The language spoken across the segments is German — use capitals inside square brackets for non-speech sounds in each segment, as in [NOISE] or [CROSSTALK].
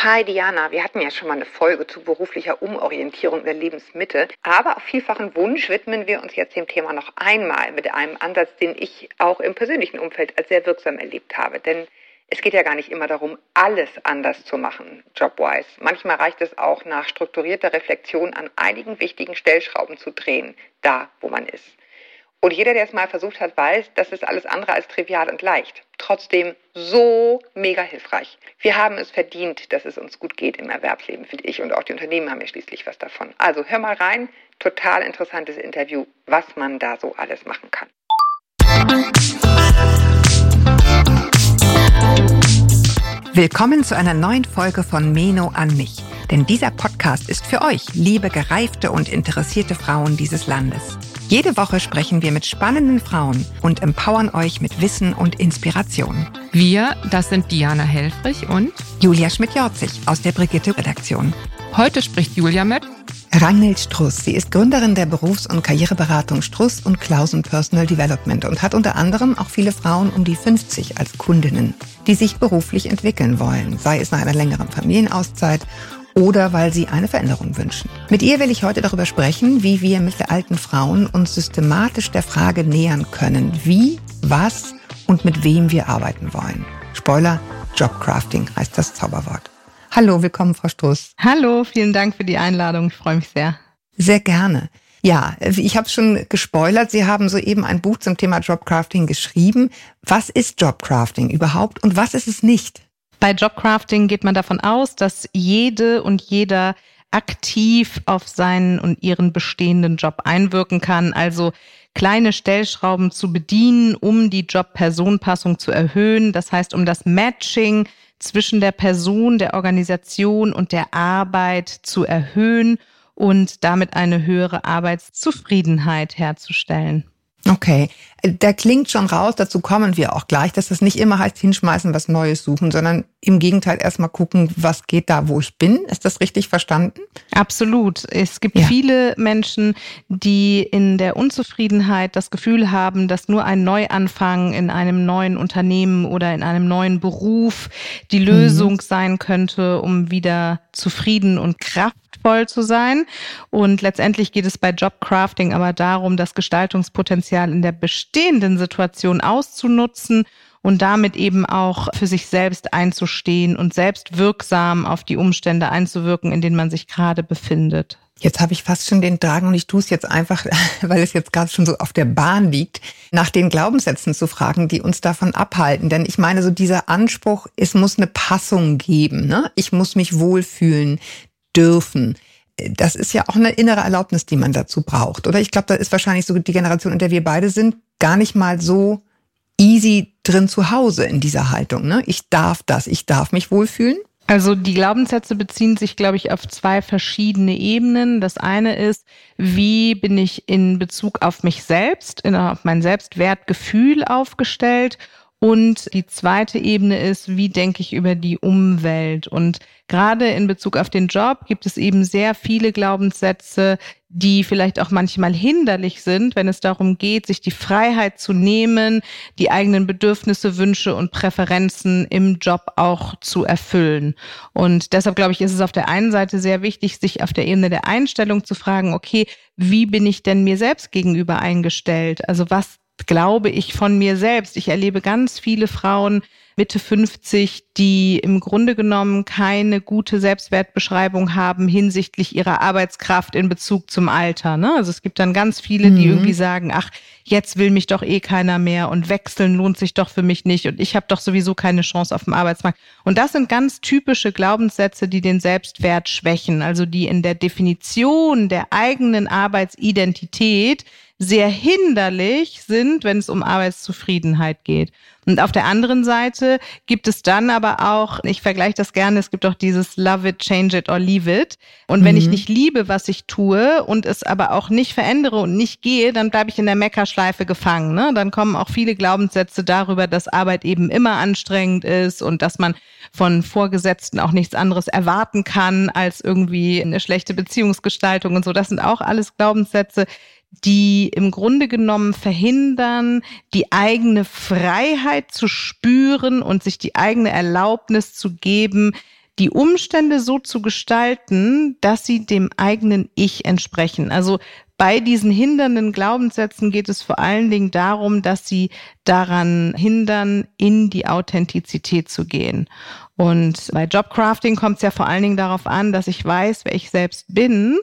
Hi Diana, wir hatten ja schon mal eine Folge zu beruflicher Umorientierung der Lebensmitte, aber auf vielfachen Wunsch widmen wir uns jetzt dem Thema noch einmal mit einem Ansatz, den ich auch im persönlichen Umfeld als sehr wirksam erlebt habe. Denn es geht ja gar nicht immer darum, alles anders zu machen, jobwise. Manchmal reicht es auch nach strukturierter Reflexion an einigen wichtigen Stellschrauben zu drehen, da wo man ist. Und jeder, der es mal versucht hat, weiß, das ist alles andere als trivial und leicht. Trotzdem so mega hilfreich. Wir haben es verdient, dass es uns gut geht im Erwerbsleben, finde ich. Und auch die Unternehmen haben ja schließlich was davon. Also hör mal rein. Total interessantes Interview, was man da so alles machen kann. Willkommen zu einer neuen Folge von Meno an mich. Denn dieser Podcast ist für euch, liebe gereifte und interessierte Frauen dieses Landes. Jede Woche sprechen wir mit spannenden Frauen und empowern euch mit Wissen und Inspiration. Wir, das sind Diana Helfrich und Julia Schmidt-Jorzig aus der Brigitte-Redaktion. Heute spricht Julia mit Rangnild Struss. Sie ist Gründerin der Berufs- und Karriereberatung Struss und Klausen Personal Development und hat unter anderem auch viele Frauen um die 50 als Kundinnen, die sich beruflich entwickeln wollen, sei es nach einer längeren Familienauszeit oder weil sie eine Veränderung wünschen. Mit ihr will ich heute darüber sprechen, wie wir mit alten Frauen uns systematisch der Frage nähern können, wie, was und mit wem wir arbeiten wollen. Spoiler, Jobcrafting heißt das Zauberwort. Hallo, willkommen, Frau Struss. Hallo, vielen Dank für die Einladung. Ich freue mich sehr. Sehr gerne. Ja, ich habe schon gespoilert. Sie haben soeben ein Buch zum Thema Jobcrafting geschrieben. Was ist Jobcrafting überhaupt und was ist es nicht? Bei Jobcrafting geht man davon aus, dass jede und jeder aktiv auf seinen und ihren bestehenden Job einwirken kann, also kleine Stellschrauben zu bedienen, um die Job-Person-Passung zu erhöhen. Das heißt, um das Matching zwischen der Person, der Organisation und der Arbeit zu erhöhen und damit eine höhere Arbeitszufriedenheit herzustellen. Okay, da klingt schon raus, dazu kommen wir auch gleich, dass das nicht immer heißt, hinschmeißen, was Neues suchen, sondern im Gegenteil erstmal gucken, was geht da, wo ich bin. Ist das richtig verstanden? Absolut. Es gibt ja. viele Menschen, die in der Unzufriedenheit das Gefühl haben, dass nur ein Neuanfang in einem neuen Unternehmen oder in einem neuen Beruf die Lösung mhm. sein könnte, um wieder zufrieden und Kraft voll zu sein. Und letztendlich geht es bei Jobcrafting aber darum, das Gestaltungspotenzial in der bestehenden Situation auszunutzen und damit eben auch für sich selbst einzustehen und selbst wirksam auf die Umstände einzuwirken, in denen man sich gerade befindet. Jetzt habe ich fast schon den Drang und ich tue es jetzt einfach, [LAUGHS] weil es jetzt gerade schon so auf der Bahn liegt, nach den Glaubenssätzen zu fragen, die uns davon abhalten. Denn ich meine, so dieser Anspruch, es muss eine Passung geben. Ne? Ich muss mich wohlfühlen dürfen. Das ist ja auch eine innere Erlaubnis, die man dazu braucht. Oder ich glaube, da ist wahrscheinlich so die Generation, in der wir beide sind, gar nicht mal so easy drin zu Hause in dieser Haltung. Ne? Ich darf das, ich darf mich wohlfühlen. Also die Glaubenssätze beziehen sich, glaube ich, auf zwei verschiedene Ebenen. Das eine ist, wie bin ich in Bezug auf mich selbst, auf mein Selbstwertgefühl aufgestellt und die zweite Ebene ist, wie denke ich über die Umwelt? Und gerade in Bezug auf den Job gibt es eben sehr viele Glaubenssätze, die vielleicht auch manchmal hinderlich sind, wenn es darum geht, sich die Freiheit zu nehmen, die eigenen Bedürfnisse, Wünsche und Präferenzen im Job auch zu erfüllen. Und deshalb glaube ich, ist es auf der einen Seite sehr wichtig, sich auf der Ebene der Einstellung zu fragen, okay, wie bin ich denn mir selbst gegenüber eingestellt? Also was glaube ich, von mir selbst. Ich erlebe ganz viele Frauen Mitte 50, die im Grunde genommen keine gute Selbstwertbeschreibung haben hinsichtlich ihrer Arbeitskraft in Bezug zum Alter. Ne? Also es gibt dann ganz viele, die mhm. irgendwie sagen, ach, jetzt will mich doch eh keiner mehr und wechseln lohnt sich doch für mich nicht und ich habe doch sowieso keine Chance auf dem Arbeitsmarkt. Und das sind ganz typische Glaubenssätze, die den Selbstwert schwächen, also die in der Definition der eigenen Arbeitsidentität sehr hinderlich sind, wenn es um Arbeitszufriedenheit geht. Und auf der anderen Seite gibt es dann aber auch, ich vergleiche das gerne, es gibt auch dieses Love it, change it or leave it. Und wenn mhm. ich nicht liebe, was ich tue und es aber auch nicht verändere und nicht gehe, dann bleibe ich in der Meckerschleife gefangen. Ne? Dann kommen auch viele Glaubenssätze darüber, dass Arbeit eben immer anstrengend ist und dass man von Vorgesetzten auch nichts anderes erwarten kann als irgendwie eine schlechte Beziehungsgestaltung und so. Das sind auch alles Glaubenssätze, die im Grunde genommen verhindern, die eigene Freiheit zu spüren und sich die eigene Erlaubnis zu geben, die Umstände so zu gestalten, dass sie dem eigenen Ich entsprechen. Also bei diesen hindernden Glaubenssätzen geht es vor allen Dingen darum, dass sie daran hindern, in die Authentizität zu gehen. Und bei Jobcrafting kommt es ja vor allen Dingen darauf an, dass ich weiß, wer ich selbst bin,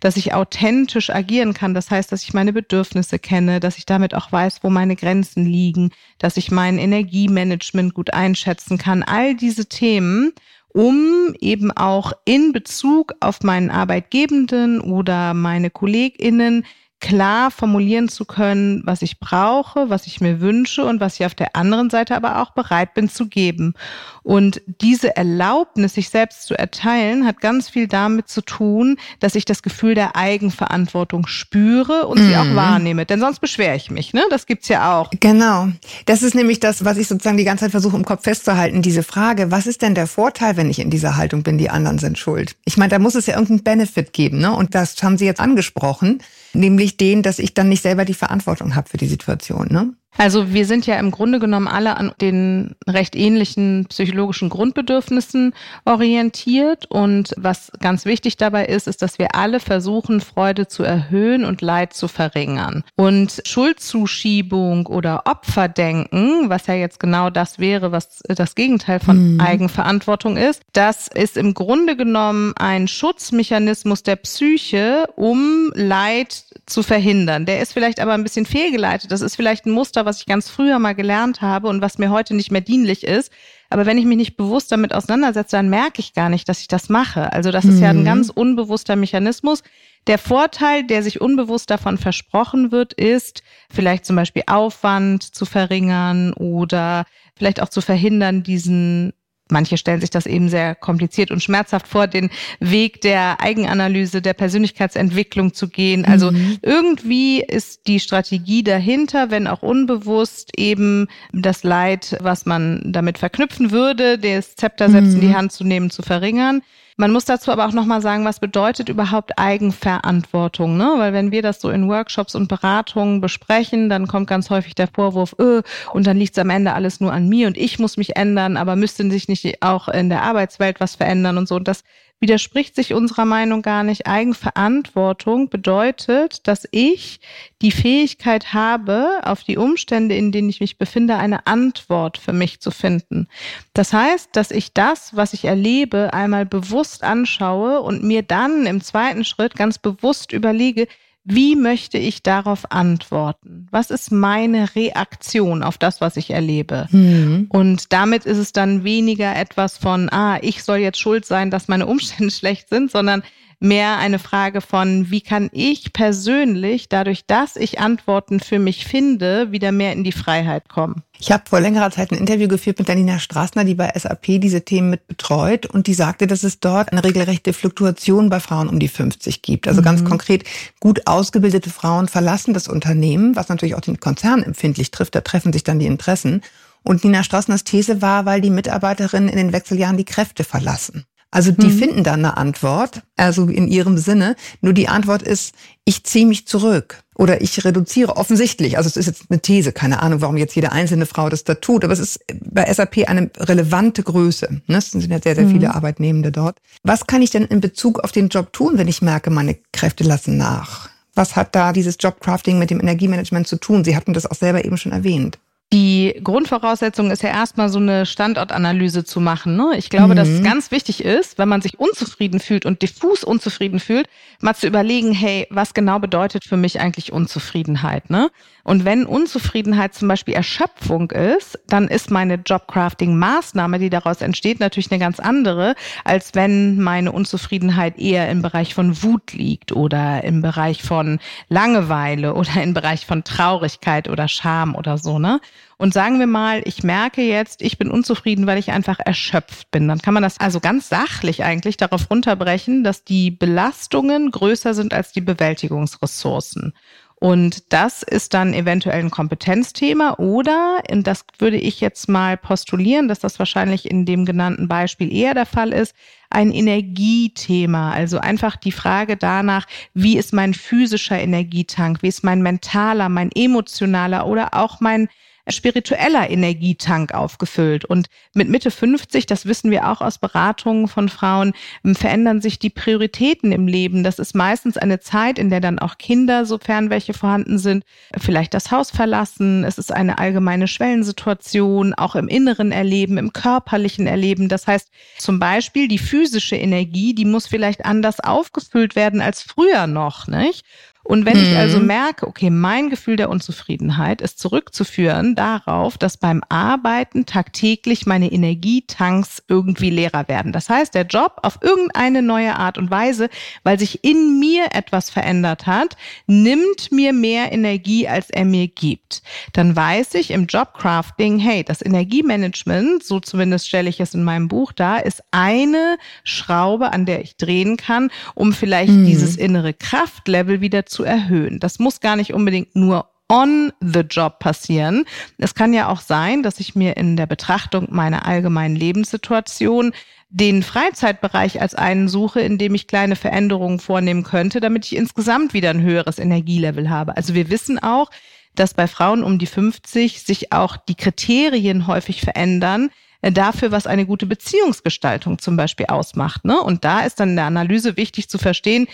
dass ich authentisch agieren kann. Das heißt, dass ich meine Bedürfnisse kenne, dass ich damit auch weiß, wo meine Grenzen liegen, dass ich mein Energiemanagement gut einschätzen kann. All diese Themen um eben auch in Bezug auf meinen Arbeitgebenden oder meine KollegInnen klar formulieren zu können, was ich brauche, was ich mir wünsche und was ich auf der anderen Seite aber auch bereit bin zu geben. Und diese Erlaubnis, sich selbst zu erteilen, hat ganz viel damit zu tun, dass ich das Gefühl der Eigenverantwortung spüre und mhm. sie auch mhm. wahrnehme. Denn sonst beschwere ich mich, ne? Das gibt's ja auch. Genau. Das ist nämlich das, was ich sozusagen die ganze Zeit versuche im Kopf festzuhalten, diese Frage, was ist denn der Vorteil, wenn ich in dieser Haltung bin, die anderen sind schuld? Ich meine, da muss es ja irgendeinen Benefit geben, ne? Und das haben Sie jetzt angesprochen nämlich den, dass ich dann nicht selber die Verantwortung habe für die Situation. Ne? Also wir sind ja im Grunde genommen alle an den recht ähnlichen psychologischen Grundbedürfnissen orientiert. Und was ganz wichtig dabei ist, ist, dass wir alle versuchen, Freude zu erhöhen und Leid zu verringern. Und Schuldzuschiebung oder Opferdenken, was ja jetzt genau das wäre, was das Gegenteil von mhm. Eigenverantwortung ist, das ist im Grunde genommen ein Schutzmechanismus der Psyche, um Leid zu verhindern. Der ist vielleicht aber ein bisschen fehlgeleitet. Das ist vielleicht ein Muster, was ich ganz früher mal gelernt habe und was mir heute nicht mehr dienlich ist. Aber wenn ich mich nicht bewusst damit auseinandersetze, dann merke ich gar nicht, dass ich das mache. Also das ist mhm. ja ein mhm. ganz unbewusster Mechanismus. Der Vorteil, der sich unbewusst davon versprochen wird, ist vielleicht zum Beispiel Aufwand zu verringern oder vielleicht auch zu verhindern, diesen manche stellen sich das eben sehr kompliziert und schmerzhaft vor, den Weg der Eigenanalyse, der Persönlichkeitsentwicklung zu gehen. Also mhm. irgendwie ist die Strategie dahinter, wenn auch unbewusst, eben das Leid, was man damit verknüpfen würde, das Zepter selbst mhm. in die mhm. Hand zu nehmen, zu verringern. Man muss dazu aber auch nochmal sagen, was bedeutet überhaupt Eigenverantwortung, ne? Weil wenn wir das so in Workshops und Beratungen besprechen, dann kommt ganz häufig der Vorwurf, öh, und dann liegt es am Ende alles nur an mir und ich muss mich ändern, aber müsste sich nicht auch in der Arbeitswelt was verändern und so. Und das widerspricht sich unserer Meinung gar nicht. Eigenverantwortung bedeutet, dass ich die Fähigkeit habe, auf die Umstände, in denen ich mich befinde, eine Antwort für mich zu finden. Das heißt, dass ich das, was ich erlebe, einmal bewusst anschaue und mir dann im zweiten Schritt ganz bewusst überlege, wie möchte ich darauf antworten? Was ist meine Reaktion auf das, was ich erlebe? Mhm. Und damit ist es dann weniger etwas von, ah, ich soll jetzt schuld sein, dass meine Umstände [LAUGHS] schlecht sind, sondern mehr eine Frage von, wie kann ich persönlich, dadurch, dass ich Antworten für mich finde, wieder mehr in die Freiheit kommen. Ich habe vor längerer Zeit ein Interview geführt mit Danina Straßner, die bei SAP diese Themen mit betreut und die sagte, dass es dort eine regelrechte Fluktuation bei Frauen um die 50 gibt. Also mhm. ganz konkret, gut ausgebildete Frauen verlassen das Unternehmen, was natürlich auch den Konzern empfindlich trifft, da treffen sich dann die Interessen. Und Nina Straßners These war, weil die Mitarbeiterinnen in den Wechseljahren die Kräfte verlassen. Also die mhm. finden dann eine Antwort, also in ihrem Sinne. Nur die Antwort ist, ich ziehe mich zurück oder ich reduziere offensichtlich. Also es ist jetzt eine These, keine Ahnung, warum jetzt jede einzelne Frau das da tut, aber es ist bei SAP eine relevante Größe. Ne? Es sind ja sehr, sehr viele mhm. Arbeitnehmende dort. Was kann ich denn in Bezug auf den Job tun, wenn ich merke, meine Kräfte lassen nach? Was hat da dieses Jobcrafting mit dem Energiemanagement zu tun? Sie hatten das auch selber eben schon erwähnt. Die Grundvoraussetzung ist ja erstmal so eine Standortanalyse zu machen. Ne? Ich glaube, mhm. dass es mhm. ganz wichtig ist, wenn man sich unzufrieden fühlt und diffus unzufrieden fühlt, mal zu überlegen, hey, was genau bedeutet für mich eigentlich Unzufriedenheit? Ne? Und wenn Unzufriedenheit zum Beispiel Erschöpfung ist, dann ist meine Jobcrafting-Maßnahme, die daraus entsteht, natürlich eine ganz andere, als wenn meine Unzufriedenheit eher im Bereich von Wut liegt oder im Bereich von Langeweile oder im Bereich von Traurigkeit oder Scham oder so. Ne? Und sagen wir mal, ich merke jetzt, ich bin unzufrieden, weil ich einfach erschöpft bin. Dann kann man das also ganz sachlich eigentlich darauf runterbrechen, dass die Belastungen größer sind als die Bewältigungsressourcen. Und das ist dann eventuell ein Kompetenzthema oder, und das würde ich jetzt mal postulieren, dass das wahrscheinlich in dem genannten Beispiel eher der Fall ist, ein Energiethema. Also einfach die Frage danach, wie ist mein physischer Energietank, wie ist mein mentaler, mein emotionaler oder auch mein spiritueller Energietank aufgefüllt. Und mit Mitte 50, das wissen wir auch aus Beratungen von Frauen, verändern sich die Prioritäten im Leben. Das ist meistens eine Zeit, in der dann auch Kinder, sofern welche vorhanden sind, vielleicht das Haus verlassen. Es ist eine allgemeine Schwellensituation, auch im inneren Erleben, im körperlichen Erleben. Das heißt zum Beispiel die physische Energie, die muss vielleicht anders aufgefüllt werden als früher noch, nicht? Und wenn ich also mhm. merke, okay, mein Gefühl der Unzufriedenheit ist zurückzuführen darauf, dass beim Arbeiten tagtäglich meine Energietanks irgendwie leerer werden. Das heißt, der Job auf irgendeine neue Art und Weise, weil sich in mir etwas verändert hat, nimmt mir mehr Energie, als er mir gibt. Dann weiß ich im Jobcrafting, hey, das Energiemanagement, so zumindest stelle ich es in meinem Buch dar, ist eine Schraube, an der ich drehen kann, um vielleicht mhm. dieses innere Kraftlevel wieder zu erhöhen. Das muss gar nicht unbedingt nur on the job passieren. Es kann ja auch sein, dass ich mir in der Betrachtung meiner allgemeinen Lebenssituation den Freizeitbereich als einen suche, in dem ich kleine Veränderungen vornehmen könnte, damit ich insgesamt wieder ein höheres Energielevel habe. Also wir wissen auch, dass bei Frauen um die 50 sich auch die Kriterien häufig verändern, äh, dafür, was eine gute Beziehungsgestaltung zum Beispiel ausmacht. Ne? Und da ist dann in der Analyse wichtig zu verstehen,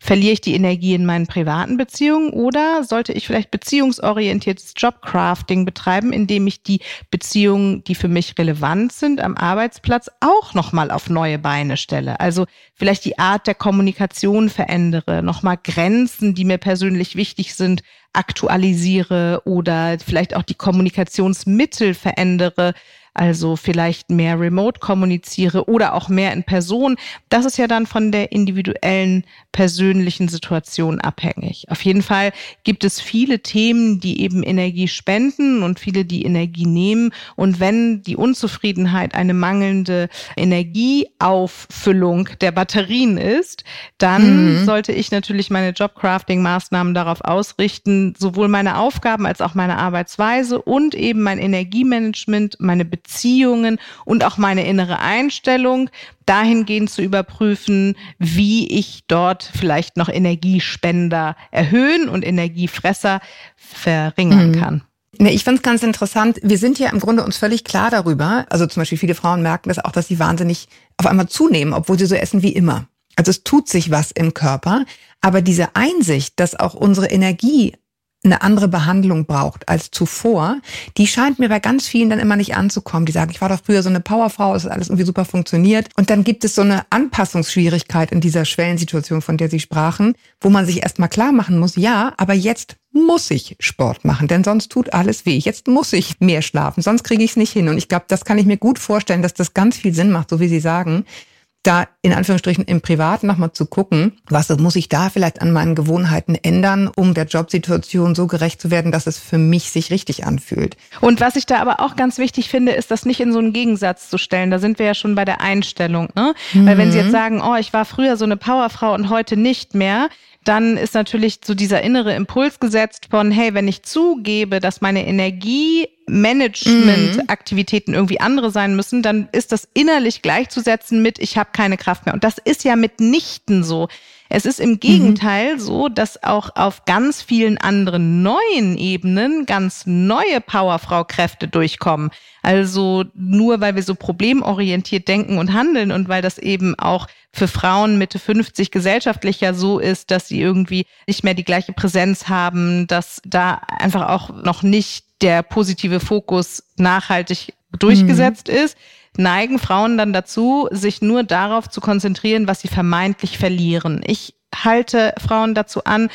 Verliere ich die Energie in meinen privaten Beziehungen oder sollte ich vielleicht beziehungsorientiertes Jobcrafting betreiben, indem ich die Beziehungen, die für mich relevant sind, am Arbeitsplatz auch nochmal auf neue Beine stelle? Also vielleicht die Art der Kommunikation verändere, nochmal Grenzen, die mir persönlich wichtig sind, aktualisiere oder vielleicht auch die Kommunikationsmittel verändere, also vielleicht mehr remote kommuniziere oder auch mehr in Person. Das ist ja dann von der individuellen persönlichen Situation abhängig. Auf jeden Fall gibt es viele Themen, die eben Energie spenden und viele, die Energie nehmen. Und wenn die Unzufriedenheit eine mangelnde Energieauffüllung der Batterien ist, dann mhm. sollte ich natürlich meine Jobcrafting-Maßnahmen darauf ausrichten, sowohl meine Aufgaben als auch meine Arbeitsweise und eben mein Energiemanagement, meine Beziehungen Beziehungen und auch meine innere Einstellung dahingehend zu überprüfen, wie ich dort vielleicht noch Energiespender erhöhen und Energiefresser verringern mhm. kann. Nee, ich finde es ganz interessant. Wir sind ja im Grunde uns völlig klar darüber. Also zum Beispiel viele Frauen merken das auch, dass sie wahnsinnig auf einmal zunehmen, obwohl sie so essen wie immer. Also es tut sich was im Körper. Aber diese Einsicht, dass auch unsere Energie eine andere Behandlung braucht als zuvor, die scheint mir bei ganz vielen dann immer nicht anzukommen. Die sagen, ich war doch früher so eine Powerfrau, es hat alles irgendwie super funktioniert. Und dann gibt es so eine Anpassungsschwierigkeit in dieser Schwellensituation, von der Sie sprachen, wo man sich erstmal klar machen muss, ja, aber jetzt muss ich Sport machen, denn sonst tut alles weh. Jetzt muss ich mehr schlafen, sonst kriege ich es nicht hin. Und ich glaube, das kann ich mir gut vorstellen, dass das ganz viel Sinn macht, so wie Sie sagen, da in Anführungsstrichen im Privaten nochmal zu gucken, was muss ich da vielleicht an meinen Gewohnheiten ändern, um der Jobsituation so gerecht zu werden, dass es für mich sich richtig anfühlt. Und was ich da aber auch ganz wichtig finde, ist, das nicht in so einen Gegensatz zu stellen. Da sind wir ja schon bei der Einstellung. Ne? Mhm. Weil wenn Sie jetzt sagen, oh, ich war früher so eine Powerfrau und heute nicht mehr, dann ist natürlich so dieser innere Impuls gesetzt von, hey, wenn ich zugebe, dass meine Energiemanagement-Aktivitäten irgendwie andere sein müssen, dann ist das innerlich gleichzusetzen mit, ich habe keine Kraft mehr. Und das ist ja mitnichten so. Es ist im Gegenteil mhm. so, dass auch auf ganz vielen anderen neuen Ebenen ganz neue Powerfrau-Kräfte durchkommen. Also nur weil wir so problemorientiert denken und handeln und weil das eben auch für Frauen Mitte 50 gesellschaftlich ja so ist, dass sie irgendwie nicht mehr die gleiche Präsenz haben, dass da einfach auch noch nicht der positive Fokus nachhaltig durchgesetzt mhm. ist, neigen Frauen dann dazu, sich nur darauf zu konzentrieren, was sie vermeintlich verlieren. Ich halte Frauen dazu an,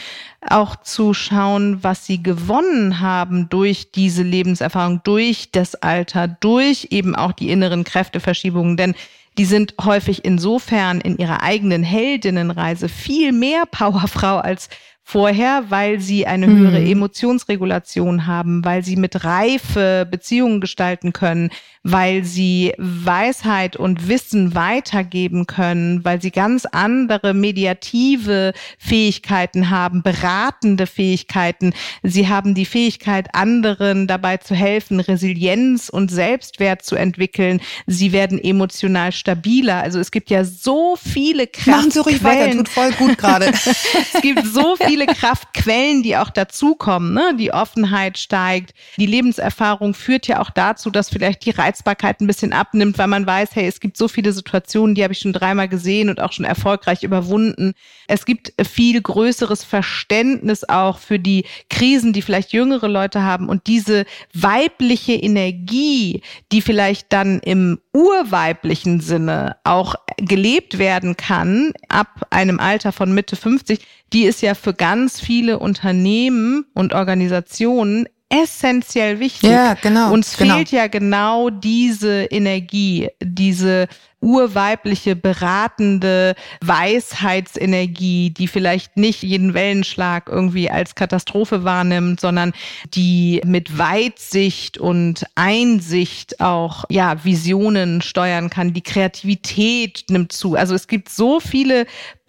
auch zu schauen, was sie gewonnen haben durch diese Lebenserfahrung, durch das Alter, durch eben auch die inneren Kräfteverschiebungen. Denn die sind häufig insofern in ihrer eigenen Heldinnenreise viel mehr Powerfrau als vorher, weil sie eine höhere mhm. Emotionsregulation haben, weil sie mit Reife Beziehungen gestalten können, weil sie Weisheit und Wissen weitergeben können, weil sie ganz andere mediative Fähigkeiten haben, beratende Fähigkeiten. Sie haben die Fähigkeit, anderen dabei zu helfen, Resilienz und Selbstwert zu entwickeln. Sie werden emotional stabiler. Also es gibt ja so viele Kraftquellen. Machen Sie ruhig weiter, tut voll gut gerade. [LAUGHS] es gibt so viele Kraftquellen, die auch dazukommen. Ne? Die Offenheit steigt. Die Lebenserfahrung führt ja auch dazu, dass vielleicht die Reizbarkeit ein bisschen abnimmt, weil man weiß, hey, es gibt so viele Situationen, die habe ich schon dreimal gesehen und auch schon erfolgreich überwunden. Es gibt viel größeres Verständnis auch für die Krisen, die vielleicht jüngere Leute haben und diese weibliche Energie, die vielleicht dann im urweiblichen Sinne auch gelebt werden kann ab einem Alter von Mitte 50, die ist ja für ganz viele Unternehmen und Organisationen essentiell wichtig. Ja, genau. Uns genau. fehlt ja genau diese Energie, diese urweibliche, beratende Weisheitsenergie, die vielleicht nicht jeden Wellenschlag irgendwie als Katastrophe wahrnimmt, sondern die mit Weitsicht und Einsicht auch, ja, Visionen steuern kann. Die Kreativität nimmt zu. Also es gibt so viele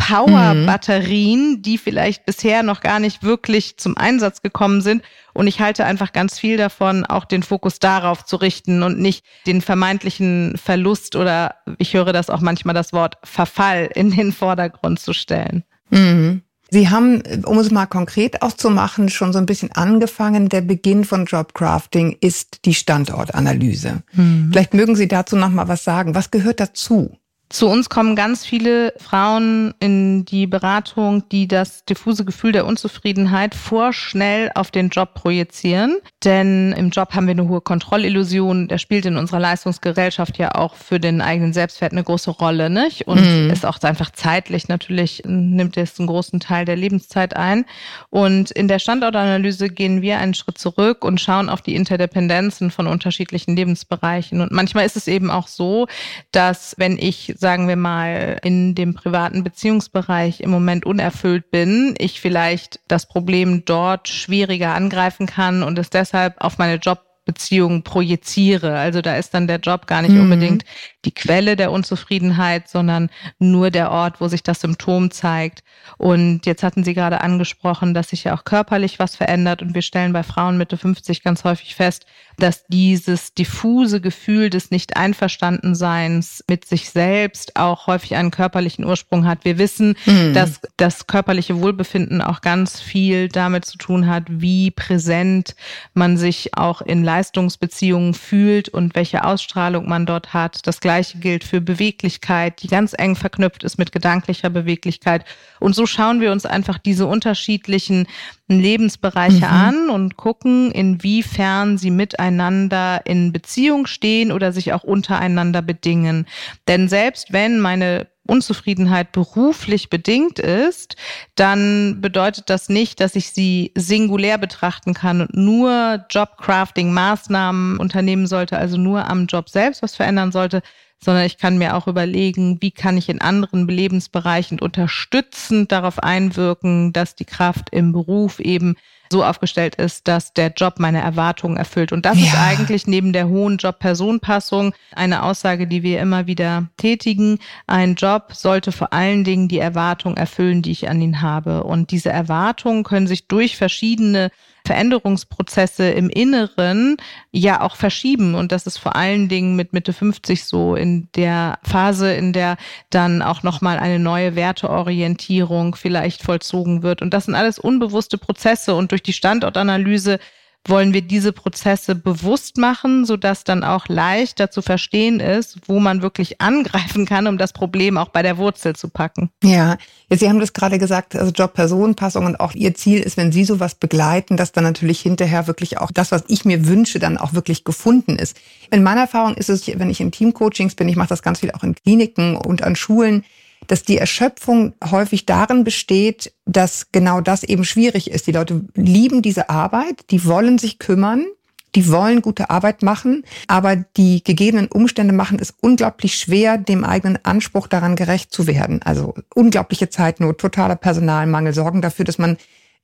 Power-Batterien, die vielleicht bisher noch gar nicht wirklich zum Einsatz gekommen sind. Und ich halte einfach ganz viel davon, auch den Fokus darauf zu richten und nicht den vermeintlichen Verlust oder ich höre das auch manchmal das Wort Verfall in den Vordergrund zu stellen. Mhm. Sie haben, um es mal konkret auszumachen, schon so ein bisschen angefangen. Der Beginn von Jobcrafting ist die Standortanalyse. Mhm. Vielleicht mögen Sie dazu noch mal was sagen. Was gehört dazu? Zu uns kommen ganz viele Frauen in die Beratung, die das diffuse Gefühl der Unzufriedenheit vorschnell auf den Job projizieren. Denn im Job haben wir eine hohe Kontrollillusion. Der spielt in unserer Leistungsgesellschaft ja auch für den eigenen Selbstwert eine große Rolle, nicht? Und mhm. ist auch einfach zeitlich natürlich, nimmt es einen großen Teil der Lebenszeit ein. Und in der Standortanalyse gehen wir einen Schritt zurück und schauen auf die Interdependenzen von unterschiedlichen Lebensbereichen. Und manchmal ist es eben auch so, dass wenn ich sagen wir mal, in dem privaten Beziehungsbereich im Moment unerfüllt bin, ich vielleicht das Problem dort schwieriger angreifen kann und es deshalb auf meine Jobbeziehung projiziere. Also da ist dann der Job gar nicht mhm. unbedingt die Quelle der Unzufriedenheit, sondern nur der Ort, wo sich das Symptom zeigt. Und jetzt hatten Sie gerade angesprochen, dass sich ja auch körperlich was verändert. Und wir stellen bei Frauen Mitte 50 ganz häufig fest, dass dieses diffuse Gefühl des Nicht-Einverstandenseins mit sich selbst auch häufig einen körperlichen Ursprung hat. Wir wissen, mhm. dass das körperliche Wohlbefinden auch ganz viel damit zu tun hat, wie präsent man sich auch in Leistungsbeziehungen fühlt und welche Ausstrahlung man dort hat. Das Gleiche gilt für Beweglichkeit, die ganz eng verknüpft ist mit gedanklicher Beweglichkeit. Und so schauen wir uns einfach diese unterschiedlichen Lebensbereiche mhm. an und gucken, inwiefern sie miteinander in Beziehung stehen oder sich auch untereinander bedingen. Denn selbst wenn meine Unzufriedenheit beruflich bedingt ist, dann bedeutet das nicht, dass ich sie singulär betrachten kann und nur Jobcrafting-Maßnahmen unternehmen sollte, also nur am Job selbst was verändern sollte, sondern ich kann mir auch überlegen, wie kann ich in anderen Lebensbereichen unterstützend darauf einwirken, dass die Kraft im Beruf eben so aufgestellt ist, dass der Job meine Erwartungen erfüllt. Und das ja. ist eigentlich neben der hohen Job-Person-Passung eine Aussage, die wir immer wieder tätigen. Ein Job sollte vor allen Dingen die Erwartung erfüllen, die ich an ihn habe. Und diese Erwartungen können sich durch verschiedene Veränderungsprozesse im Inneren ja auch verschieben. Und das ist vor allen Dingen mit Mitte 50 so in der Phase, in der dann auch nochmal eine neue Werteorientierung vielleicht vollzogen wird. Und das sind alles unbewusste Prozesse. Und durch die Standortanalyse wollen wir diese Prozesse bewusst machen, sodass dann auch leichter zu verstehen ist, wo man wirklich [LAUGHS] angreifen kann, um das Problem auch bei der Wurzel zu packen. Ja, jetzt Sie haben das gerade gesagt, also Job-Personenpassung und auch Ihr Ziel ist, wenn Sie sowas begleiten, dass dann natürlich hinterher wirklich auch das, was ich mir wünsche, dann auch wirklich gefunden ist. In meiner Erfahrung ist es, wenn ich in Teamcoachings bin, ich mache das ganz viel auch in Kliniken und an Schulen, dass die Erschöpfung häufig darin besteht, dass genau das eben schwierig ist. Die Leute lieben diese Arbeit, die wollen sich kümmern, die wollen gute Arbeit machen, aber die gegebenen Umstände machen es unglaublich schwer, dem eigenen Anspruch daran gerecht zu werden. Also unglaubliche Zeitnot, totaler Personalmangel sorgen dafür, dass man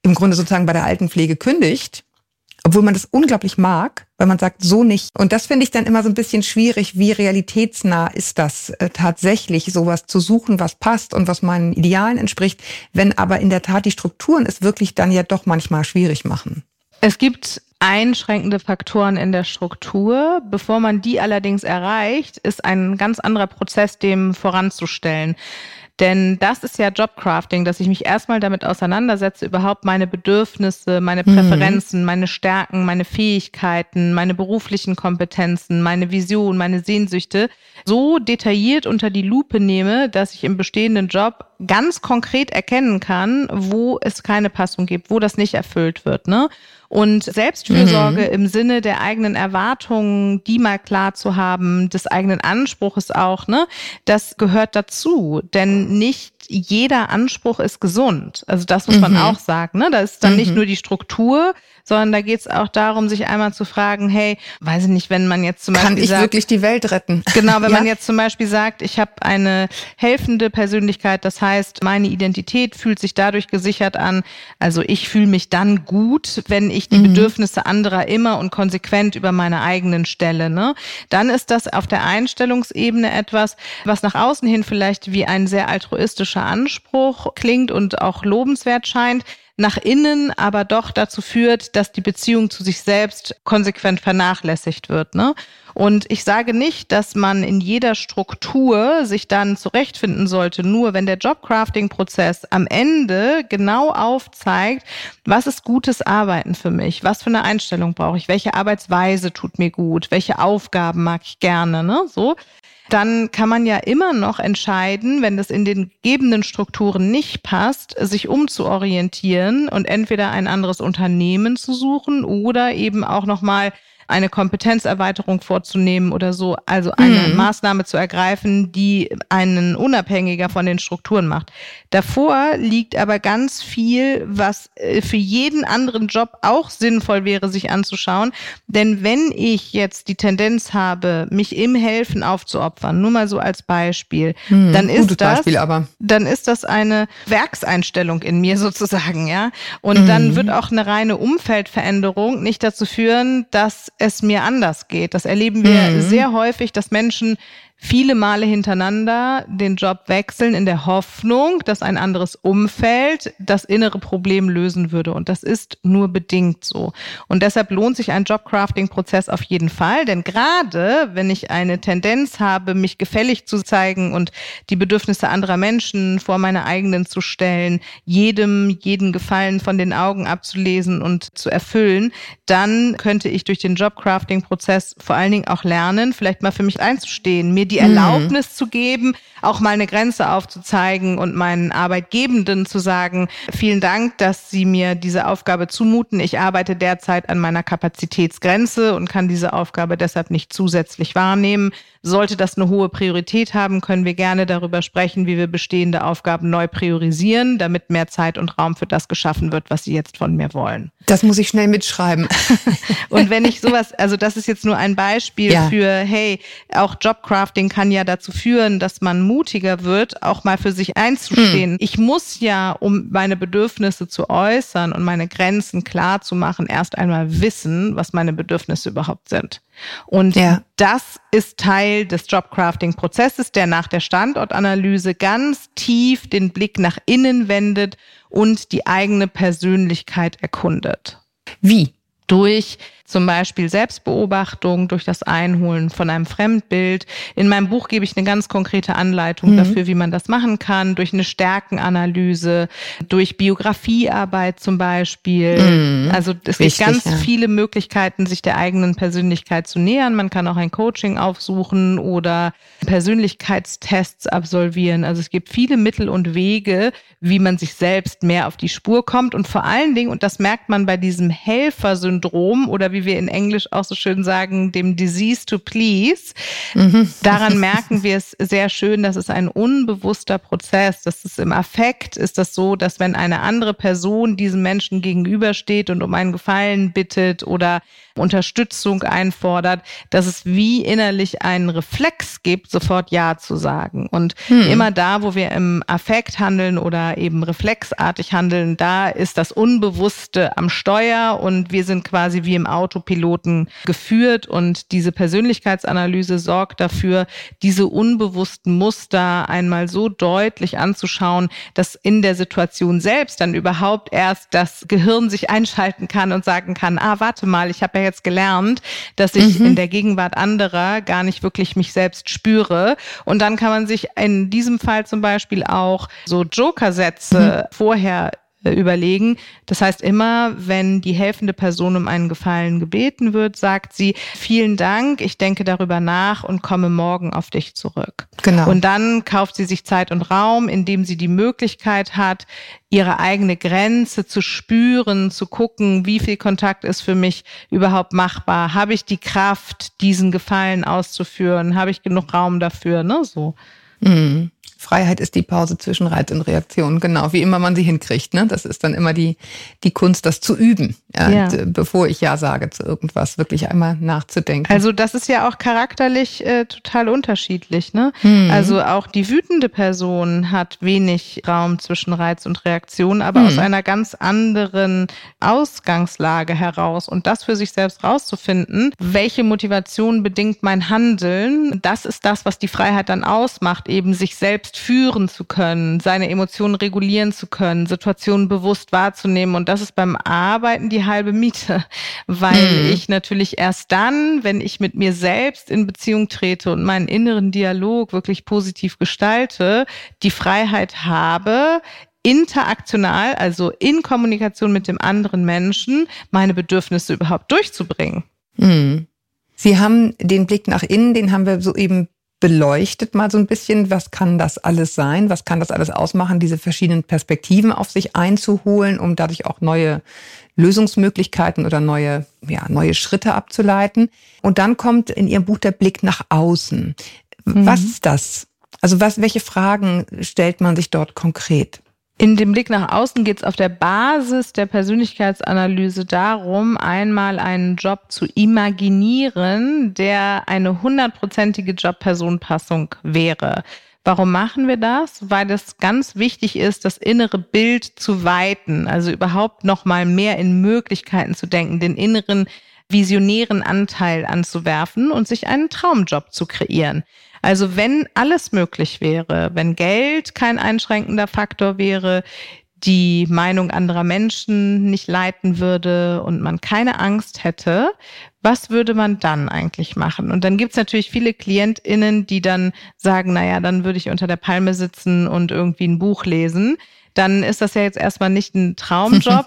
im Grunde sozusagen bei der Altenpflege kündigt obwohl man das unglaublich mag, weil man sagt, so nicht. Und das finde ich dann immer so ein bisschen schwierig, wie realitätsnah ist das äh, tatsächlich, sowas zu suchen, was passt und was meinen Idealen entspricht, wenn aber in der Tat die Strukturen es wirklich dann ja doch manchmal schwierig machen. Es gibt einschränkende Faktoren in der Struktur. Bevor man die allerdings erreicht, ist ein ganz anderer Prozess, dem voranzustellen. Denn das ist ja Jobcrafting, dass ich mich erstmal damit auseinandersetze, überhaupt meine Bedürfnisse, meine mhm. Präferenzen, mhm. meine Stärken, meine Fähigkeiten, meine beruflichen Kompetenzen, meine Vision, meine Sehnsüchte so detailliert unter die Lupe nehme, dass ich im bestehenden Job ganz konkret erkennen kann, wo es keine Passung gibt, wo das nicht erfüllt wird. Ne? Und Selbstfürsorge mhm. im Sinne der eigenen Erwartungen, die mal klar zu haben, des eigenen Anspruches auch, ne, das gehört dazu. Denn nicht jeder Anspruch ist gesund. Also das muss man mhm. auch sagen. Ne? Da ist dann mhm. nicht nur die Struktur, sondern da geht es auch darum, sich einmal zu fragen, hey, weiß ich nicht, wenn man jetzt zum Kann Beispiel. Kann ich sagt, wirklich die Welt retten? Genau, wenn [LAUGHS] ja. man jetzt zum Beispiel sagt, ich habe eine helfende Persönlichkeit, das heißt, meine Identität fühlt sich dadurch gesichert an, also ich fühle mich dann gut, wenn ich die mhm. Bedürfnisse anderer immer und konsequent über meine eigenen stelle. Ne? Dann ist das auf der Einstellungsebene etwas, was nach außen hin vielleicht wie ein sehr altruistischer Anspruch klingt und auch lobenswert scheint nach innen aber doch dazu führt, dass die Beziehung zu sich selbst konsequent vernachlässigt wird. Ne? Und ich sage nicht, dass man in jeder Struktur sich dann zurechtfinden sollte, nur wenn der Jobcrafting-Prozess am Ende genau aufzeigt, was ist gutes Arbeiten für mich, was für eine Einstellung brauche ich, welche Arbeitsweise tut mir gut, welche Aufgaben mag ich gerne, ne? So dann kann man ja immer noch entscheiden, wenn das in den gegebenen Strukturen nicht passt, sich umzuorientieren und entweder ein anderes Unternehmen zu suchen oder eben auch nochmal eine Kompetenzerweiterung vorzunehmen oder so, also eine mhm. Maßnahme zu ergreifen, die einen unabhängiger von den Strukturen macht. Davor liegt aber ganz viel, was äh, für jeden anderen Job auch sinnvoll wäre, sich anzuschauen. Denn wenn ich jetzt die Tendenz habe, mich im Helfen aufzuopfern, nur mal so als Beispiel, mhm, dann ist das, Beispiel, aber. dann ist das eine Werkseinstellung in mir [LAUGHS] sozusagen, ja. Und mhm. dann wird auch eine reine Umfeldveränderung nicht dazu führen, dass es mir anders geht. Das erleben wir mhm. sehr häufig, dass Menschen viele Male hintereinander den Job wechseln in der Hoffnung, dass ein anderes Umfeld das innere Problem lösen würde. Und das ist nur bedingt so. Und deshalb lohnt sich ein Jobcrafting-Prozess auf jeden Fall. Denn gerade wenn ich eine Tendenz habe, mich gefällig zu zeigen und die Bedürfnisse anderer Menschen vor meine eigenen zu stellen, jedem jeden Gefallen von den Augen abzulesen und zu erfüllen, dann könnte ich durch den Jobcrafting-Prozess vor allen Dingen auch lernen, vielleicht mal für mich einzustehen, mir die Erlaubnis mhm. zu geben, auch mal eine Grenze aufzuzeigen und meinen Arbeitgebenden zu sagen, vielen Dank, dass Sie mir diese Aufgabe zumuten. Ich arbeite derzeit an meiner Kapazitätsgrenze und kann diese Aufgabe deshalb nicht zusätzlich wahrnehmen. Sollte das eine hohe Priorität haben, können wir gerne darüber sprechen, wie wir bestehende Aufgaben neu priorisieren, damit mehr Zeit und Raum für das geschaffen wird, was Sie jetzt von mir wollen. Das muss ich schnell mitschreiben. [LAUGHS] und wenn ich sowas, also das ist jetzt nur ein Beispiel ja. für, hey, auch Jobcrafting kann ja dazu führen, dass man mutiger wird, auch mal für sich einzustehen. Hm. Ich muss ja, um meine Bedürfnisse zu äußern und meine Grenzen klar zu machen, erst einmal wissen, was meine Bedürfnisse überhaupt sind. Und ja. das ist Teil des Jobcrafting-Prozesses, der nach der Standortanalyse ganz tief den Blick nach innen wendet und die eigene Persönlichkeit erkundet. Wie? Durch zum Beispiel Selbstbeobachtung durch das Einholen von einem Fremdbild. In meinem Buch gebe ich eine ganz konkrete Anleitung mhm. dafür, wie man das machen kann, durch eine Stärkenanalyse, durch Biografiearbeit zum Beispiel. Mhm. Also es Wichtig, gibt ganz ja. viele Möglichkeiten, sich der eigenen Persönlichkeit zu nähern. Man kann auch ein Coaching aufsuchen oder Persönlichkeitstests absolvieren. Also es gibt viele Mittel und Wege, wie man sich selbst mehr auf die Spur kommt. Und vor allen Dingen, und das merkt man bei diesem Helfersyndrom oder wie wie wir in Englisch auch so schön sagen, dem Disease to Please. Mhm. Daran [LAUGHS] merken wir es sehr schön, dass es ein unbewusster Prozess. Das ist im Affekt, ist das so, dass wenn eine andere Person diesem Menschen gegenübersteht und um einen Gefallen bittet oder Unterstützung einfordert, dass es wie innerlich einen Reflex gibt, sofort Ja zu sagen. Und hm. immer da, wo wir im Affekt handeln oder eben reflexartig handeln, da ist das Unbewusste am Steuer und wir sind quasi wie im Autopiloten geführt und diese Persönlichkeitsanalyse sorgt dafür, diese unbewussten Muster einmal so deutlich anzuschauen, dass in der Situation selbst dann überhaupt erst das Gehirn sich einschalten kann und sagen kann, ah, warte mal, ich habe ja jetzt gelernt, dass ich mhm. in der Gegenwart anderer gar nicht wirklich mich selbst spüre. Und dann kann man sich in diesem Fall zum Beispiel auch so Joker-Sätze mhm. vorher überlegen. Das heißt, immer wenn die helfende Person um einen Gefallen gebeten wird, sagt sie, vielen Dank, ich denke darüber nach und komme morgen auf dich zurück. Genau. Und dann kauft sie sich Zeit und Raum, indem sie die Möglichkeit hat, ihre eigene Grenze zu spüren, zu gucken, wie viel Kontakt ist für mich überhaupt machbar? Habe ich die Kraft, diesen Gefallen auszuführen? Habe ich genug Raum dafür? Ne, so. Mhm. Freiheit ist die Pause zwischen Reiz und Reaktion, genau, wie immer man sie hinkriegt. Ne? Das ist dann immer die, die Kunst, das zu üben, ja, ja. bevor ich Ja sage zu irgendwas, wirklich einmal nachzudenken. Also das ist ja auch charakterlich äh, total unterschiedlich. Ne? Hm. Also auch die wütende Person hat wenig Raum zwischen Reiz und Reaktion, aber hm. aus einer ganz anderen Ausgangslage heraus. Und das für sich selbst rauszufinden, welche Motivation bedingt mein Handeln, das ist das, was die Freiheit dann ausmacht, eben sich selbst selbst führen zu können, seine Emotionen regulieren zu können, Situationen bewusst wahrzunehmen. Und das ist beim Arbeiten die halbe Miete, [LAUGHS] weil mhm. ich natürlich erst dann, wenn ich mit mir selbst in Beziehung trete und meinen inneren Dialog wirklich positiv gestalte, die Freiheit habe, interaktional, also in Kommunikation mit dem anderen Menschen, meine Bedürfnisse überhaupt durchzubringen. Mhm. Sie haben den Blick nach innen, den haben wir soeben beleuchtet mal so ein bisschen, was kann das alles sein, was kann das alles ausmachen, diese verschiedenen Perspektiven auf sich einzuholen, um dadurch auch neue Lösungsmöglichkeiten oder neue, ja, neue Schritte abzuleiten. Und dann kommt in Ihrem Buch der Blick nach außen. Mhm. Was ist das? Also was, welche Fragen stellt man sich dort konkret? In dem Blick nach außen geht es auf der Basis der Persönlichkeitsanalyse darum, einmal einen Job zu imaginieren, der eine hundertprozentige Jobpersonpassung wäre. Warum machen wir das? Weil es ganz wichtig ist, das innere Bild zu weiten, also überhaupt noch mal mehr in Möglichkeiten zu denken, den inneren visionären Anteil anzuwerfen und sich einen Traumjob zu kreieren. Also wenn alles möglich wäre, wenn Geld kein einschränkender Faktor wäre, die Meinung anderer Menschen nicht leiten würde und man keine Angst hätte, was würde man dann eigentlich machen? Und dann gibt's natürlich viele KlientInnen, die dann sagen, naja, dann würde ich unter der Palme sitzen und irgendwie ein Buch lesen dann ist das ja jetzt erstmal nicht ein Traumjob,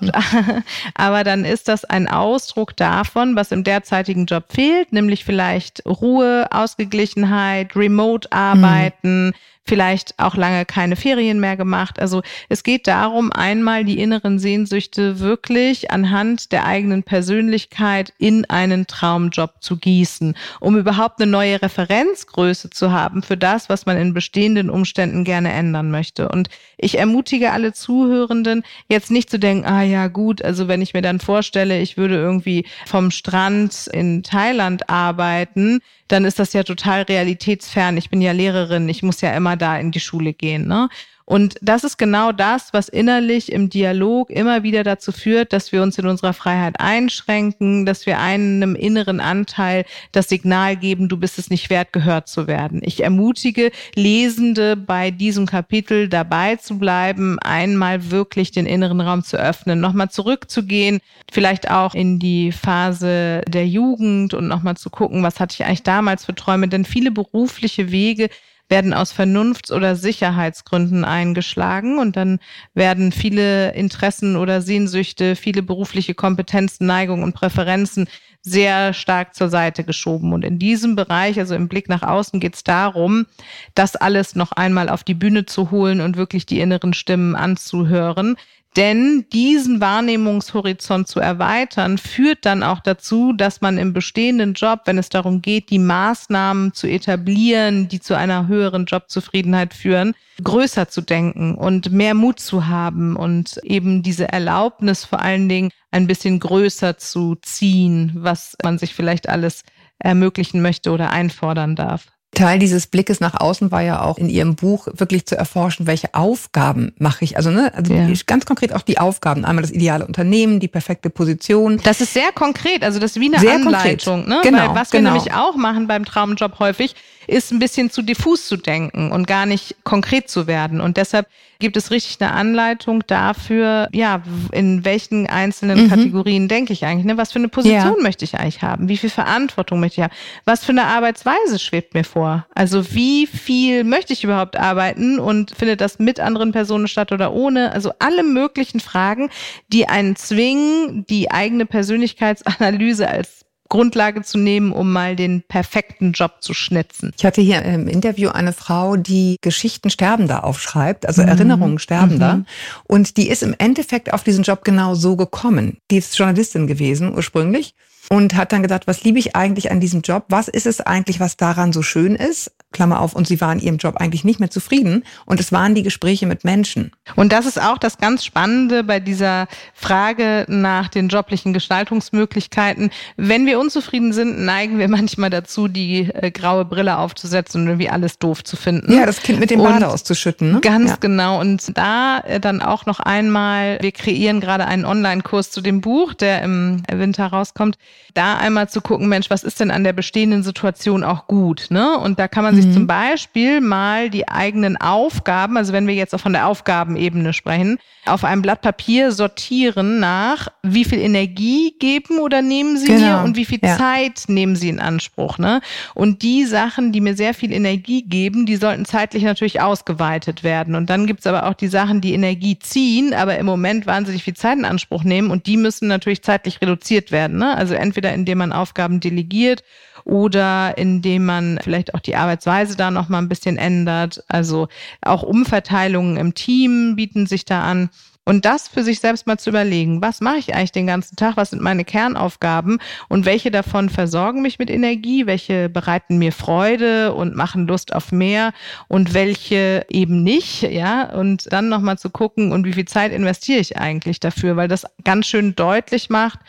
[LAUGHS] aber dann ist das ein Ausdruck davon, was im derzeitigen Job fehlt, nämlich vielleicht Ruhe, Ausgeglichenheit, Remote-Arbeiten. Mhm vielleicht auch lange keine Ferien mehr gemacht. Also es geht darum, einmal die inneren Sehnsüchte wirklich anhand der eigenen Persönlichkeit in einen Traumjob zu gießen, um überhaupt eine neue Referenzgröße zu haben für das, was man in bestehenden Umständen gerne ändern möchte. Und ich ermutige alle Zuhörenden, jetzt nicht zu denken, ah ja gut, also wenn ich mir dann vorstelle, ich würde irgendwie vom Strand in Thailand arbeiten, dann ist das ja total realitätsfern. Ich bin ja Lehrerin, ich muss ja immer da in die Schule gehen. Ne? Und das ist genau das, was innerlich im Dialog immer wieder dazu führt, dass wir uns in unserer Freiheit einschränken, dass wir einem inneren Anteil das Signal geben, du bist es nicht wert, gehört zu werden. Ich ermutige Lesende bei diesem Kapitel dabei zu bleiben, einmal wirklich den inneren Raum zu öffnen, nochmal zurückzugehen, vielleicht auch in die Phase der Jugend und nochmal zu gucken, was hatte ich eigentlich damals für Träume, denn viele berufliche Wege werden aus Vernunfts- oder Sicherheitsgründen eingeschlagen und dann werden viele Interessen oder Sehnsüchte, viele berufliche Kompetenzen, Neigungen und Präferenzen sehr stark zur Seite geschoben. Und in diesem Bereich, also im Blick nach außen, geht es darum, das alles noch einmal auf die Bühne zu holen und wirklich die inneren Stimmen anzuhören, denn diesen Wahrnehmungshorizont zu erweitern, führt dann auch dazu, dass man im bestehenden Job, wenn es darum geht, die Maßnahmen zu etablieren, die zu einer höheren Jobzufriedenheit führen, größer zu denken und mehr Mut zu haben und eben diese Erlaubnis vor allen Dingen ein bisschen größer zu ziehen, was man sich vielleicht alles ermöglichen möchte oder einfordern darf. Teil dieses Blickes nach außen war ja auch in Ihrem Buch wirklich zu erforschen, welche Aufgaben mache ich. Also, ne, also ja. ganz konkret auch die Aufgaben. Einmal das ideale Unternehmen, die perfekte Position. Das ist sehr konkret, also das ist wie eine sehr Anleitung. Ne? Genau, Weil was genau. wir nämlich auch machen beim Traumjob häufig, ist ein bisschen zu diffus zu denken und gar nicht konkret zu werden. Und deshalb gibt es richtig eine Anleitung dafür, ja, in welchen einzelnen mhm. Kategorien denke ich eigentlich, ne? Was für eine Position ja. möchte ich eigentlich haben? Wie viel Verantwortung möchte ich haben? Was für eine Arbeitsweise schwebt mir vor? Also wie viel möchte ich überhaupt arbeiten und findet das mit anderen Personen statt oder ohne? Also alle möglichen Fragen, die einen zwingen, die eigene Persönlichkeitsanalyse als Grundlage zu nehmen, um mal den perfekten Job zu schnitzen. Ich hatte hier im Interview eine Frau, die Geschichten Sterbender aufschreibt, also mhm. Erinnerungen Sterbender. Mhm. Und die ist im Endeffekt auf diesen Job genau so gekommen. Die ist Journalistin gewesen ursprünglich und hat dann gesagt, was liebe ich eigentlich an diesem Job? Was ist es eigentlich, was daran so schön ist? Klammer auf, und sie waren in ihrem Job eigentlich nicht mehr zufrieden. Und es waren die Gespräche mit Menschen. Und das ist auch das ganz Spannende bei dieser Frage nach den joblichen Gestaltungsmöglichkeiten. Wenn wir unzufrieden sind, neigen wir [LAUGHS] manchmal dazu, die äh, graue Brille aufzusetzen und irgendwie alles doof zu finden. Ja, das Kind mit dem Bade auszuschütten. Ne? Ganz ja. genau. Und da äh, dann auch noch einmal, wir kreieren gerade einen Online-Kurs zu dem Buch, der im Winter rauskommt da einmal zu gucken, Mensch, was ist denn an der bestehenden Situation auch gut? Ne? Und da kann man sich mhm. zum Beispiel mal die eigenen Aufgaben, also wenn wir jetzt auch von der Aufgabenebene sprechen, auf einem Blatt Papier sortieren nach, wie viel Energie geben oder nehmen Sie genau. mir und wie viel ja. Zeit nehmen Sie in Anspruch. Ne? Und die Sachen, die mir sehr viel Energie geben, die sollten zeitlich natürlich ausgeweitet werden. Und dann gibt's aber auch die Sachen, die Energie ziehen, aber im Moment wahnsinnig viel Zeit in Anspruch nehmen und die müssen natürlich zeitlich reduziert werden. Ne? Also entweder indem man Aufgaben delegiert oder indem man vielleicht auch die Arbeitsweise da noch mal ein bisschen ändert. Also auch Umverteilungen im Team bieten sich da an. Und das für sich selbst mal zu überlegen, was mache ich eigentlich den ganzen Tag, was sind meine Kernaufgaben? Und welche davon versorgen mich mit Energie, welche bereiten mir Freude und machen Lust auf mehr? Und welche eben nicht, ja, und dann nochmal zu gucken, und wie viel Zeit investiere ich eigentlich dafür, weil das ganz schön deutlich macht,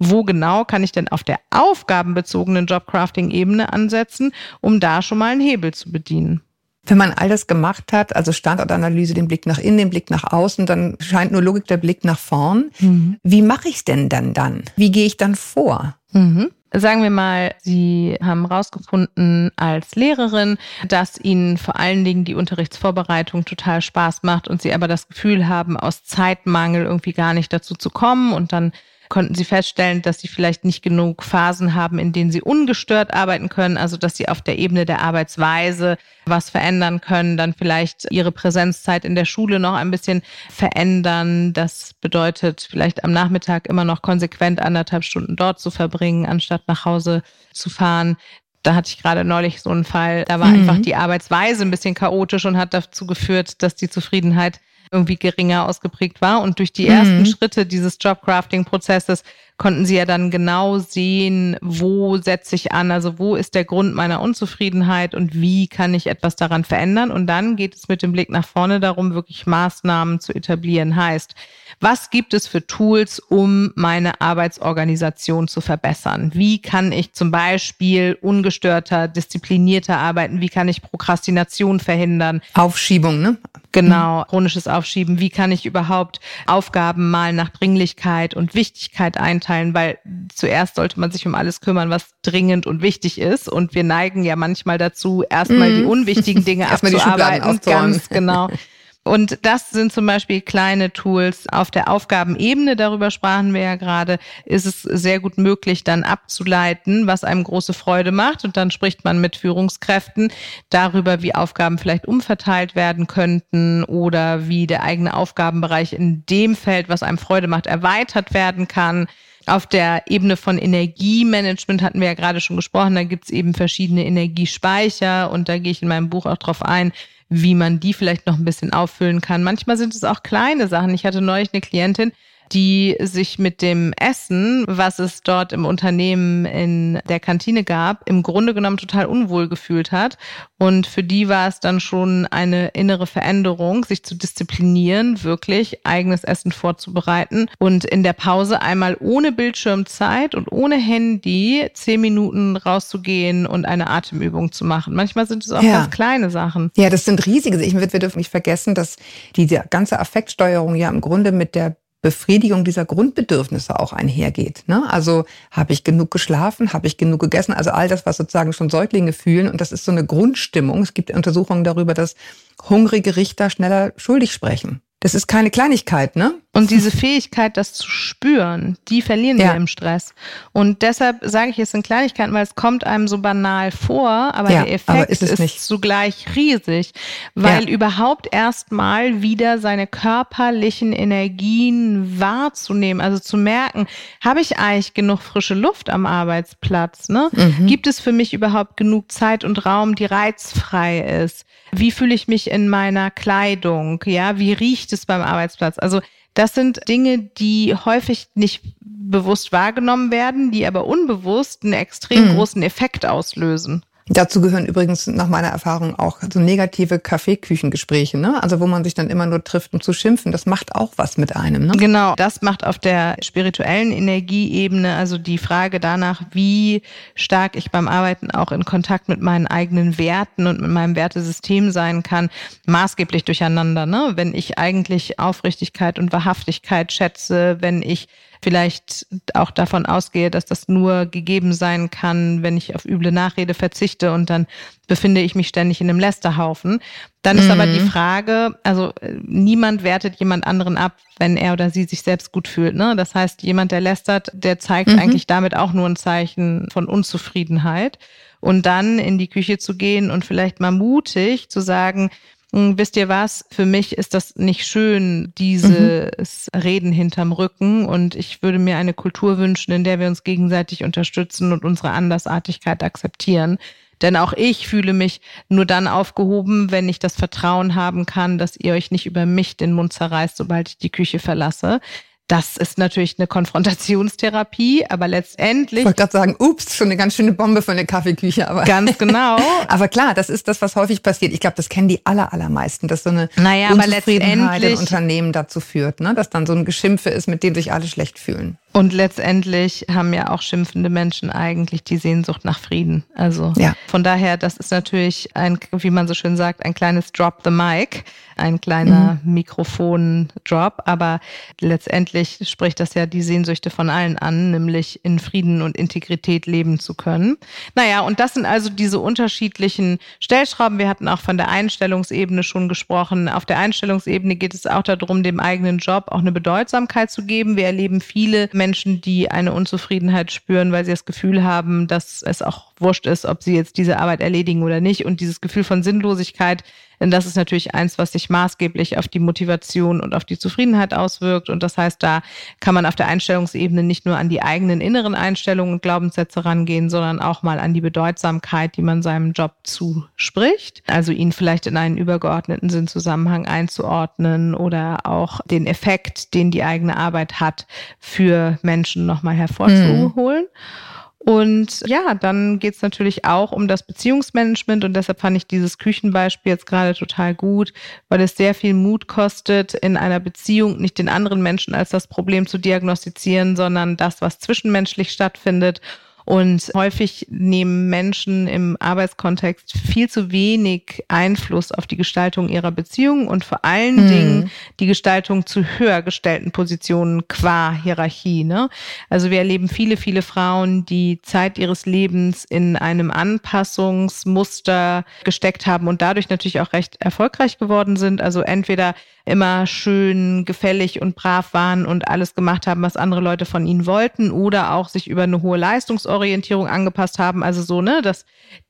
wo genau kann ich denn auf der aufgabenbezogenen Jobcrafting-Ebene ansetzen, um da schon mal einen Hebel zu bedienen. Wenn man all das gemacht hat, also Standortanalyse, den Blick nach innen, den Blick nach außen, dann scheint nur Logik der Blick nach vorn. Mhm. Wie mache ich es denn dann dann? Wie gehe ich dann vor? Mhm. Sagen wir mal, Sie haben herausgefunden als Lehrerin, dass Ihnen vor allen Dingen die Unterrichtsvorbereitung total Spaß macht und Sie aber das Gefühl haben, aus Zeitmangel irgendwie gar nicht dazu zu kommen und dann konnten sie feststellen, dass sie vielleicht nicht genug Phasen haben, in denen sie ungestört arbeiten können, also dass sie auf der Ebene der Arbeitsweise was verändern können, dann vielleicht ihre Präsenzzeit in der Schule noch ein bisschen verändern. Das bedeutet vielleicht am Nachmittag immer noch konsequent anderthalb Stunden dort zu verbringen, anstatt nach Hause zu fahren da hatte ich gerade neulich so einen Fall, da war mhm. einfach die Arbeitsweise ein bisschen chaotisch und hat dazu geführt, dass die Zufriedenheit irgendwie geringer ausgeprägt war. Und durch die ersten mhm. Schritte dieses Jobcrafting-Prozesses konnten sie ja dann genau sehen, wo setze ich an, also wo ist der Grund meiner Unzufriedenheit und wie kann ich etwas daran verändern. Und dann geht es mit dem Blick nach vorne darum, wirklich Maßnahmen zu etablieren. Heißt, was gibt es für Tools, um meine Arbeitsorganisation zu verbessern? Wie kann ich zum Beispiel ungestörter, disziplinierter arbeiten? Wie kann ich Prokrastination verhindern? Aufschiebung, ne? Genau, chronisches Aufschieben. Wie kann ich überhaupt Aufgaben mal nach Dringlichkeit und Wichtigkeit einteilen? Einteilen, weil zuerst sollte man sich um alles kümmern, was dringend und wichtig ist. Und wir neigen ja manchmal dazu, erstmal mm. die unwichtigen Dinge [LAUGHS] abzuarbeiten. Ganz genau. [LAUGHS] Und das sind zum Beispiel kleine Tools auf der Aufgabenebene, darüber sprachen wir ja gerade, ist es sehr gut möglich, dann abzuleiten, was einem große Freude macht. Und dann spricht man mit Führungskräften darüber, wie Aufgaben vielleicht umverteilt werden könnten oder wie der eigene Aufgabenbereich in dem Feld, was einem Freude macht, erweitert werden kann. Auf der Ebene von Energiemanagement hatten wir ja gerade schon gesprochen, da gibt's eben verschiedene Energiespeicher und da gehe ich in meinem Buch auch drauf ein, wie man die vielleicht noch ein bisschen auffüllen kann. Manchmal sind es auch kleine Sachen. Ich hatte neulich eine Klientin, die sich mit dem Essen, was es dort im Unternehmen in der Kantine gab, im Grunde genommen total unwohl gefühlt hat. Und für die war es dann schon eine innere Veränderung, sich zu disziplinieren, wirklich eigenes Essen vorzubereiten und in der Pause einmal ohne Bildschirmzeit und ohne Handy zehn Minuten rauszugehen und eine Atemübung zu machen. Manchmal sind es auch ja. ganz kleine Sachen. Ja, das sind riesige. Ich, wir dürfen nicht vergessen, dass diese ganze Affektsteuerung ja im Grunde mit der Befriedigung dieser Grundbedürfnisse auch einhergeht. Ne? Also habe ich genug geschlafen, habe ich genug gegessen, also all das, was sozusagen schon Säuglinge fühlen. Und das ist so eine Grundstimmung. Es gibt Untersuchungen darüber, dass hungrige Richter schneller schuldig sprechen. Das ist keine Kleinigkeit, ne? Und [LAUGHS] diese Fähigkeit, das zu spüren, die verlieren ja. wir im Stress. Und deshalb sage ich, es sind Kleinigkeiten, weil es kommt einem so banal vor, aber ja, der Effekt aber ist, ist zugleich riesig, weil ja. überhaupt erstmal wieder seine körperlichen Energien wahrzunehmen, also zu merken, habe ich eigentlich genug frische Luft am Arbeitsplatz? Ne? Mhm. Gibt es für mich überhaupt genug Zeit und Raum, die reizfrei ist? Wie fühle ich mich in meiner Kleidung? Ja, wie riecht es beim Arbeitsplatz? Also das sind Dinge, die häufig nicht bewusst wahrgenommen werden, die aber unbewusst einen extrem mhm. großen Effekt auslösen. Dazu gehören übrigens nach meiner Erfahrung auch so negative Kaffeeküchengespräche, ne? Also wo man sich dann immer nur trifft, um zu schimpfen. Das macht auch was mit einem, ne? Genau, das macht auf der spirituellen Energieebene, also die Frage danach, wie stark ich beim Arbeiten auch in Kontakt mit meinen eigenen Werten und mit meinem Wertesystem sein kann, maßgeblich durcheinander, ne? Wenn ich eigentlich Aufrichtigkeit und Wahrhaftigkeit schätze, wenn ich vielleicht auch davon ausgehe, dass das nur gegeben sein kann, wenn ich auf üble Nachrede verzichte und dann befinde ich mich ständig in einem Lästerhaufen. Dann ist mhm. aber die mhm. Frage, also äh, niemand wertet jemand anderen ab, wenn er oder sie sich selbst gut fühlt. Ne? Das heißt, jemand, der lästert, der zeigt mhm. eigentlich damit auch nur ein Zeichen von Unzufriedenheit. Und dann in die Küche zu gehen und vielleicht mal mutig zu sagen, wisst ihr was? Für mich ist das nicht schön, dieses mhm. Reden hinterm Rücken. Und ich würde mir eine Kultur wünschen, in der wir uns gegenseitig unterstützen und unsere Andersartigkeit akzeptieren. Denn auch ich fühle mich nur dann aufgehoben, wenn ich das Vertrauen haben kann, dass ihr euch nicht über mich den Mund zerreißt, sobald ich die Küche verlasse. Das ist natürlich eine Konfrontationstherapie, aber letztendlich. Ich wollte gerade sagen, ups, schon eine ganz schöne Bombe für eine Kaffeeküche, aber. Ganz genau. [LAUGHS] aber klar, das ist das, was häufig passiert. Ich glaube, das kennen die aller, allermeisten, dass so eine naja, Unzufriedenheit im Unternehmen dazu führt, ne? dass dann so ein Geschimpfe ist, mit dem sich alle schlecht fühlen. Und letztendlich haben ja auch schimpfende Menschen eigentlich die Sehnsucht nach Frieden. Also ja. von daher, das ist natürlich ein, wie man so schön sagt, ein kleines Drop the Mic, ein kleiner mhm. Mikrofon-Drop. Aber letztendlich spricht das ja die Sehnsüchte von allen an, nämlich in Frieden und Integrität leben zu können. Naja, und das sind also diese unterschiedlichen Stellschrauben. Wir hatten auch von der Einstellungsebene schon gesprochen. Auf der Einstellungsebene geht es auch darum, dem eigenen Job auch eine Bedeutsamkeit zu geben. Wir erleben viele Menschen, die eine Unzufriedenheit spüren, weil sie das Gefühl haben, dass es auch wurscht ist, ob sie jetzt diese Arbeit erledigen oder nicht. Und dieses Gefühl von Sinnlosigkeit, denn das ist natürlich eins, was sich maßgeblich auf die Motivation und auf die Zufriedenheit auswirkt. Und das heißt, da kann man auf der Einstellungsebene nicht nur an die eigenen inneren Einstellungen und Glaubenssätze rangehen, sondern auch mal an die Bedeutsamkeit, die man seinem Job zuspricht. Also ihn vielleicht in einen übergeordneten Sinnzusammenhang einzuordnen oder auch den Effekt, den die eigene Arbeit hat, für Menschen nochmal hervorzuholen. Hm. Und ja, dann geht's natürlich auch um das Beziehungsmanagement und deshalb fand ich dieses Küchenbeispiel jetzt gerade total gut, weil es sehr viel Mut kostet, in einer Beziehung nicht den anderen Menschen als das Problem zu diagnostizieren, sondern das, was zwischenmenschlich stattfindet und häufig nehmen Menschen im Arbeitskontext viel zu wenig Einfluss auf die Gestaltung ihrer Beziehungen und vor allen hm. Dingen die Gestaltung zu höher gestellten Positionen qua Hierarchie. Ne? Also wir erleben viele, viele Frauen, die Zeit ihres Lebens in einem Anpassungsmuster gesteckt haben und dadurch natürlich auch recht erfolgreich geworden sind. Also entweder immer schön gefällig und brav waren und alles gemacht haben, was andere Leute von ihnen wollten oder auch sich über eine hohe Leistungsorientierung angepasst haben, also so, ne, dass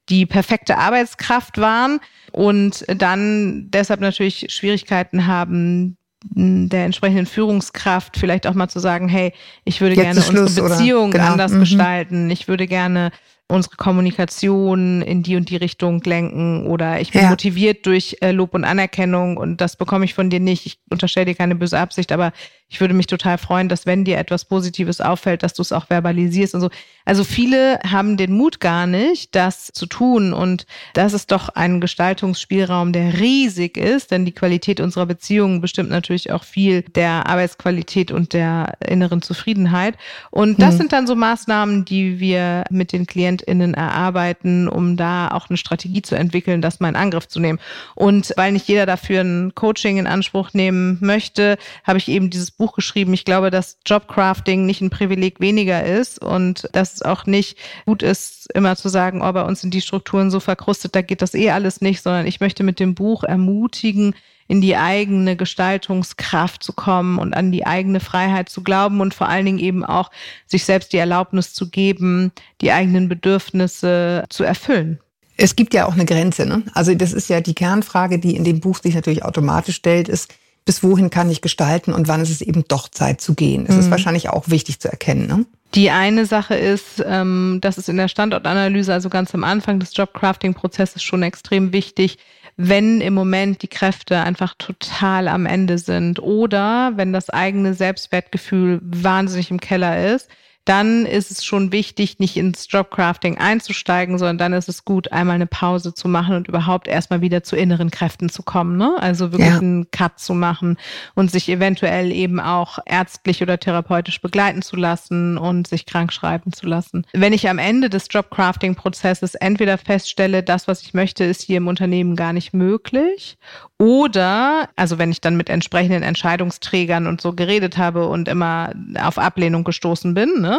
die perfekte Arbeitskraft waren und dann deshalb natürlich Schwierigkeiten haben, der entsprechenden Führungskraft vielleicht auch mal zu sagen, hey, ich würde Jetzt gerne unsere Beziehung genau. anders mhm. gestalten, ich würde gerne unsere Kommunikation in die und die Richtung lenken oder ich bin ja. motiviert durch äh, Lob und Anerkennung und das bekomme ich von dir nicht. Ich unterstelle dir keine böse Absicht, aber Ich würde mich total freuen, dass wenn dir etwas Positives auffällt, dass du es auch verbalisierst und so. Also viele haben den Mut gar nicht, das zu tun. Und das ist doch ein Gestaltungsspielraum, der riesig ist, denn die Qualität unserer Beziehungen bestimmt natürlich auch viel der Arbeitsqualität und der inneren Zufriedenheit. Und das hm. sind dann so Maßnahmen, die wir mit den KlientInnen erarbeiten, um da auch eine Strategie zu entwickeln, das mal in Angriff zu nehmen. Und weil nicht jeder dafür ein Coaching in Anspruch nehmen möchte, habe ich eben dieses Buch geschrieben. Ich glaube, dass Jobcrafting nicht ein Privileg weniger ist und dass es auch nicht gut ist, immer zu sagen, oh, bei uns sind die Strukturen so verkrustet, da geht das eh alles nicht, sondern ich möchte mit dem Buch ermutigen, in die eigene Gestaltungskraft zu kommen und an die eigene Freiheit zu glauben und vor allen Dingen eben auch sich selbst die Erlaubnis zu geben, die eigenen Bedürfnisse zu erfüllen. Es gibt ja auch eine Grenze. Ne? Also das ist ja die Kernfrage, die in dem Buch sich natürlich automatisch stellt, ist, bis wohin kann ich gestalten und wann ist es eben doch Zeit zu gehen. Das mhm. ist wahrscheinlich auch wichtig zu erkennen. Ne? Die eine Sache ist, ähm, das ist in der Standortanalyse, also ganz am Anfang des Jobcrafting-Prozesses schon extrem wichtig, wenn im Moment die Kräfte einfach total am Ende sind oder wenn das eigene Selbstwertgefühl wahnsinnig im Keller ist, dann ist es schon wichtig, nicht ins Jobcrafting einzusteigen, sondern dann ist es gut, einmal eine Pause zu machen und überhaupt erstmal wieder zu inneren Kräften zu kommen. Ne? Also wirklich ja. einen Cut zu machen und sich eventuell eben auch ärztlich oder therapeutisch begleiten zu lassen und sich krank schreiben zu lassen. Wenn ich am Ende des Jobcrafting-Prozesses entweder feststelle, das, was ich möchte, ist hier im Unternehmen gar nicht möglich oder, also wenn ich dann mit entsprechenden Entscheidungsträgern und so geredet habe und immer auf Ablehnung gestoßen bin, ne,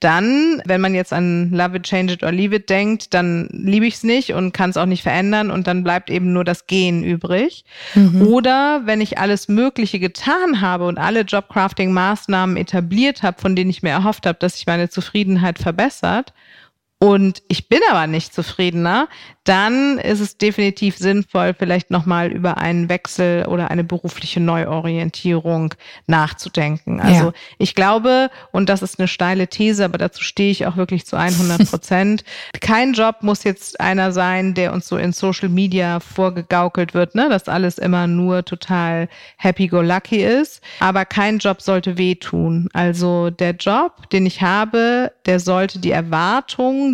dann, wenn man jetzt an Love it, change it or leave it denkt, dann liebe ich es nicht und kann es auch nicht verändern und dann bleibt eben nur das Gehen übrig. Mhm. Oder wenn ich alles Mögliche getan habe und alle Jobcrafting-Maßnahmen etabliert habe, von denen ich mir erhofft habe, dass sich meine Zufriedenheit verbessert, und ich bin aber nicht zufriedener, dann ist es definitiv sinnvoll, vielleicht nochmal über einen Wechsel oder eine berufliche Neuorientierung nachzudenken. Also ja. ich glaube, und das ist eine steile These, aber dazu stehe ich auch wirklich zu 100 [LAUGHS] Prozent, kein Job muss jetzt einer sein, der uns so in Social Media vorgegaukelt wird, ne, dass alles immer nur total happy-go-lucky ist. Aber kein Job sollte wehtun. Also der Job, den ich habe, der sollte die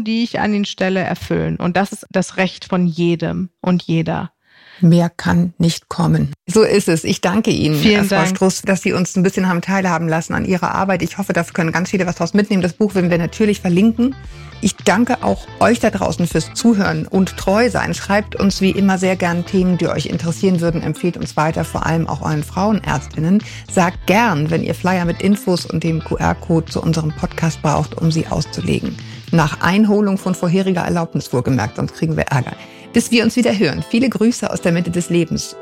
Die ich an ihn stelle, erfüllen. Und das ist das Recht von jedem und jeder. Mehr kann nicht kommen. So ist es. Ich danke Ihnen, Vielen Frau Dank. Struss, dass Sie uns ein bisschen haben teilhaben lassen an Ihrer Arbeit. Ich hoffe, da können ganz viele was draus mitnehmen. Das Buch werden wir natürlich verlinken. Ich danke auch euch da draußen fürs Zuhören und treu sein. Schreibt uns wie immer sehr gern Themen, die euch interessieren würden. Empfehlt uns weiter, vor allem auch euren Frauenärztinnen. Sagt gern, wenn ihr Flyer mit Infos und dem QR-Code zu unserem Podcast braucht, um sie auszulegen. Nach Einholung von vorheriger Erlaubnis vorgemerkt, sonst kriegen wir Ärger. Bis wir uns wieder hören. Viele Grüße aus der Mitte des Lebens.